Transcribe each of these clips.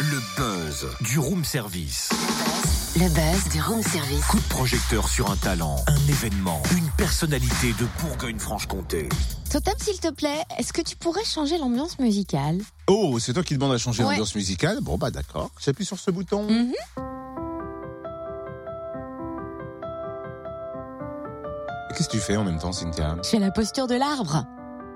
Le buzz du room service. Le buzz du room service. Coup de projecteur sur un talent, un événement, une personnalité de Bourgogne-Franche-Comté. Totem, s'il te plaît, est-ce que tu pourrais changer l'ambiance musicale? Oh, c'est toi qui demande à changer Ouais. l'ambiance musicale? Bon, bah d'accord. J'appuie sur ce bouton. Mhm. Qu'est-ce que tu fais en même temps, Cynthia? Je fais la posture de l'arbre.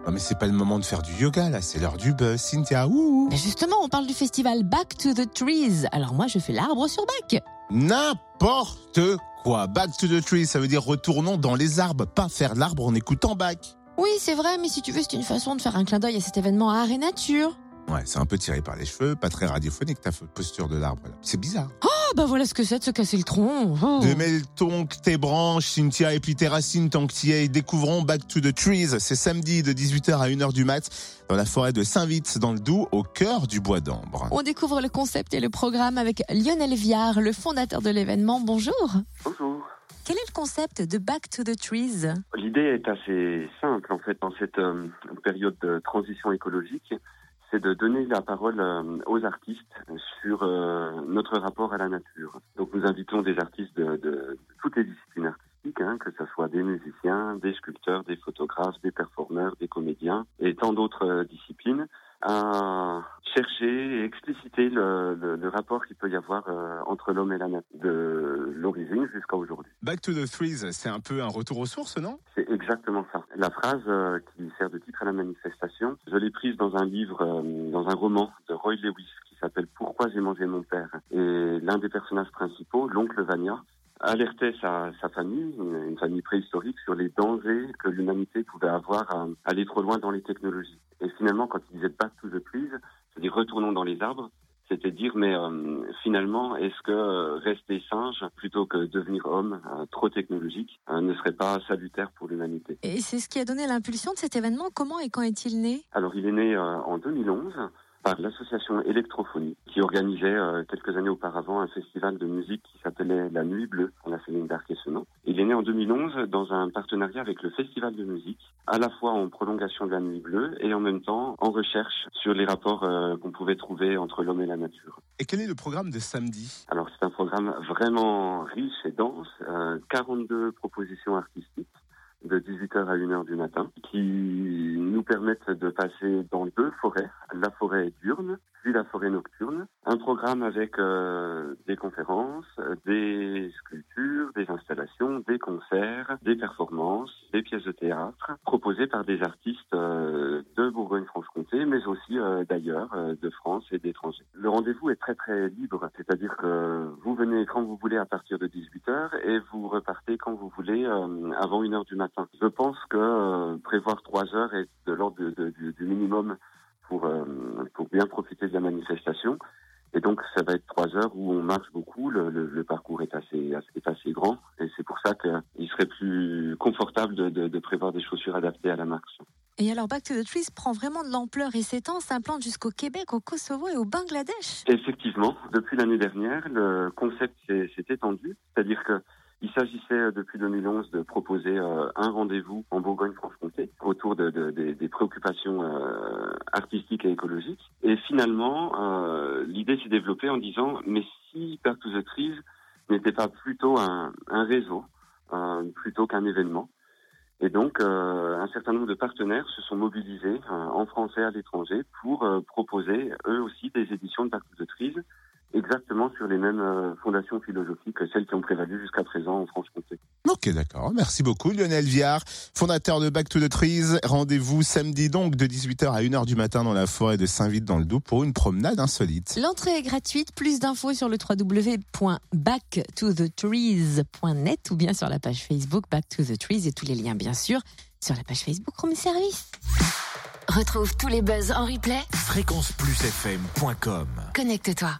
Non, mais c'est pas le moment de faire du yoga, là. C'est l'heure du buzz, Cynthia. Ouh Mais justement, on parle du festival Back to the Trees. Alors moi, je fais l'arbre sur bac. N'importe quoi. Back to the tree, ça veut dire retournons dans les arbres, pas faire l'arbre en écoutant back. Oui, c'est vrai, mais si tu veux, c'est une façon de faire un clin d'œil à cet événement à Art et Nature. Ouais, c'est un peu tiré par les cheveux, pas très radiophonique ta posture de l'arbre. là. C'est bizarre. Ah bah voilà ce que c'est de se casser le tronc. Oh. De mêle donc tes branches, Cynthia, et puis tes racines tant que t'y es. Découvrons Back to the Trees. C'est samedi de 18h à 1h du mat dans la forêt de Saint-Vite, dans le Doubs, au cœur du bois d'ambre. On découvre le concept et le programme avec Lionel Viard, le fondateur de l'événement. Bonjour. Bonjour. Quel est le concept de Back to the Trees? L'idée est assez simple en fait dans cette euh, période de transition écologique, c'est de donner la parole euh, aux artistes sur euh, notre rapport à la nature. Donc nous invitons des artistes de, de- de toutes les disciplines artistiques, hein, que ce soit des musiciens, des sculpteurs, des photographes, des performeurs, des comédiens et tant d'autres euh, disciplines à chercher et expliciter le, le- le rapport qu'il peut y avoir euh, entre l'homme et la nature, de l'origine jusqu'à aujourd'hui. Back to the Trees, c'est un peu un retour aux sources, non? C'est exactement ça. La phrase euh, qui sert de titre à la manifestation, je l'ai prise dans un livre, euh, dans un roman de Roy Lewis qui s'appelle Pourquoi j'ai mangé mon père. Et l'un des personnages principaux, l'oncle Vania, alertait sa, famille, une, une famille préhistorique, sur les dangers que l'humanité pouvait avoir à aller trop loin dans les technologies. Et finalement, quand il disait back to the trees, c'est-à-dire retournons dans les arbres, c'était dire mais euh, finalement est-ce que euh, rester singe plutôt que devenir homme euh, trop technologique euh, ne serait pas salutaire pour l'humanité? Et c'est ce qui a donné l'impulsion de cet événement. Comment et quand est-il né? Alors il est né euh, en 2011 par l'association Électrophonie qui organisait euh, quelques années auparavant un festival de musique qui s'appelait La Nuit Bleue en la Céline d'Arc et Senon. Il est né en 2011 dans un partenariat avec le Festival de musique, à la fois en prolongation de La Nuit Bleue et en même temps en recherche sur les rapports euh, qu'on pouvait trouver entre l'homme et la nature. Et quel est le programme de samedi? Alors c'est un programme vraiment riche et dense, euh, 42 propositions artistiques de 18h à 1h du matin qui nous permettent de passer dans deux forêts, la forêt diurne puis la forêt nocturne. Un programme avec euh, des conférences, des sculptures, des installations, des concerts, des performances, des pièces de théâtre proposées par des artistes euh, de Bourgogne-Franche-Comté mais aussi euh, d'ailleurs, euh, de France et d'étrangers. Le rendez-vous est très très libre, c'est-à-dire que vous venez quand vous voulez à partir de 18h et vous repartez quand vous voulez euh, avant 1h du matin. Je pense que euh, prévoir 3 heures est de l'ordre du, du minimum pour, euh, pour bien profiter de la manifestation. Et donc, ça va être trois heures où on marche beaucoup. Le, le- le parcours est assez, est assez grand. Et c'est pour ça qu'il serait plus confortable de, de- de prévoir des chaussures adaptées à la marche. Et alors Back to the Trees prend vraiment de l'ampleur et s'étend, s'implante jusqu'au Québec, au Kosovo et au Bangladesh. Effectivement, depuis l'année dernière, le concept s'est s'est étendu. C'est-à-dire que il s'agissait euh, depuis 2011 de proposer euh, un rendez-vous en Bourgogne-Franche-Comté autour de, de- des- préoccupations euh, artistiques et écologiques. Et finalement, l'idée s'est développée en disant mais si Back to the n'était pas plutôt un, réseau plutôt qu'un événement et donc, un certain nombre de partenaires se sont mobilisés en français à l'étranger pour proposer eux aussi des éditions de Back the Trees exactement sur les mêmes euh, fondations philosophiques que celles qui ont prévalu jusqu'à présent en Franche-Comté. Ok, d'accord. Merci beaucoup, Lionel Viard, fondateur de Back to the Trees. Rendez-vous samedi donc de 18h à 1h du matin dans la forêt de Saint-Vite dans le Doubs pour une promenade insolite. L'entrée est gratuite. Plus d'infos sur le www.backtothetrees.net ou bien sur la page Facebook Back to the Trees et tous les liens bien sûr sur la page Facebook Room Service. Retrouve tous les buzz en replay. Fréquenceplusfm.com Connecte-toi.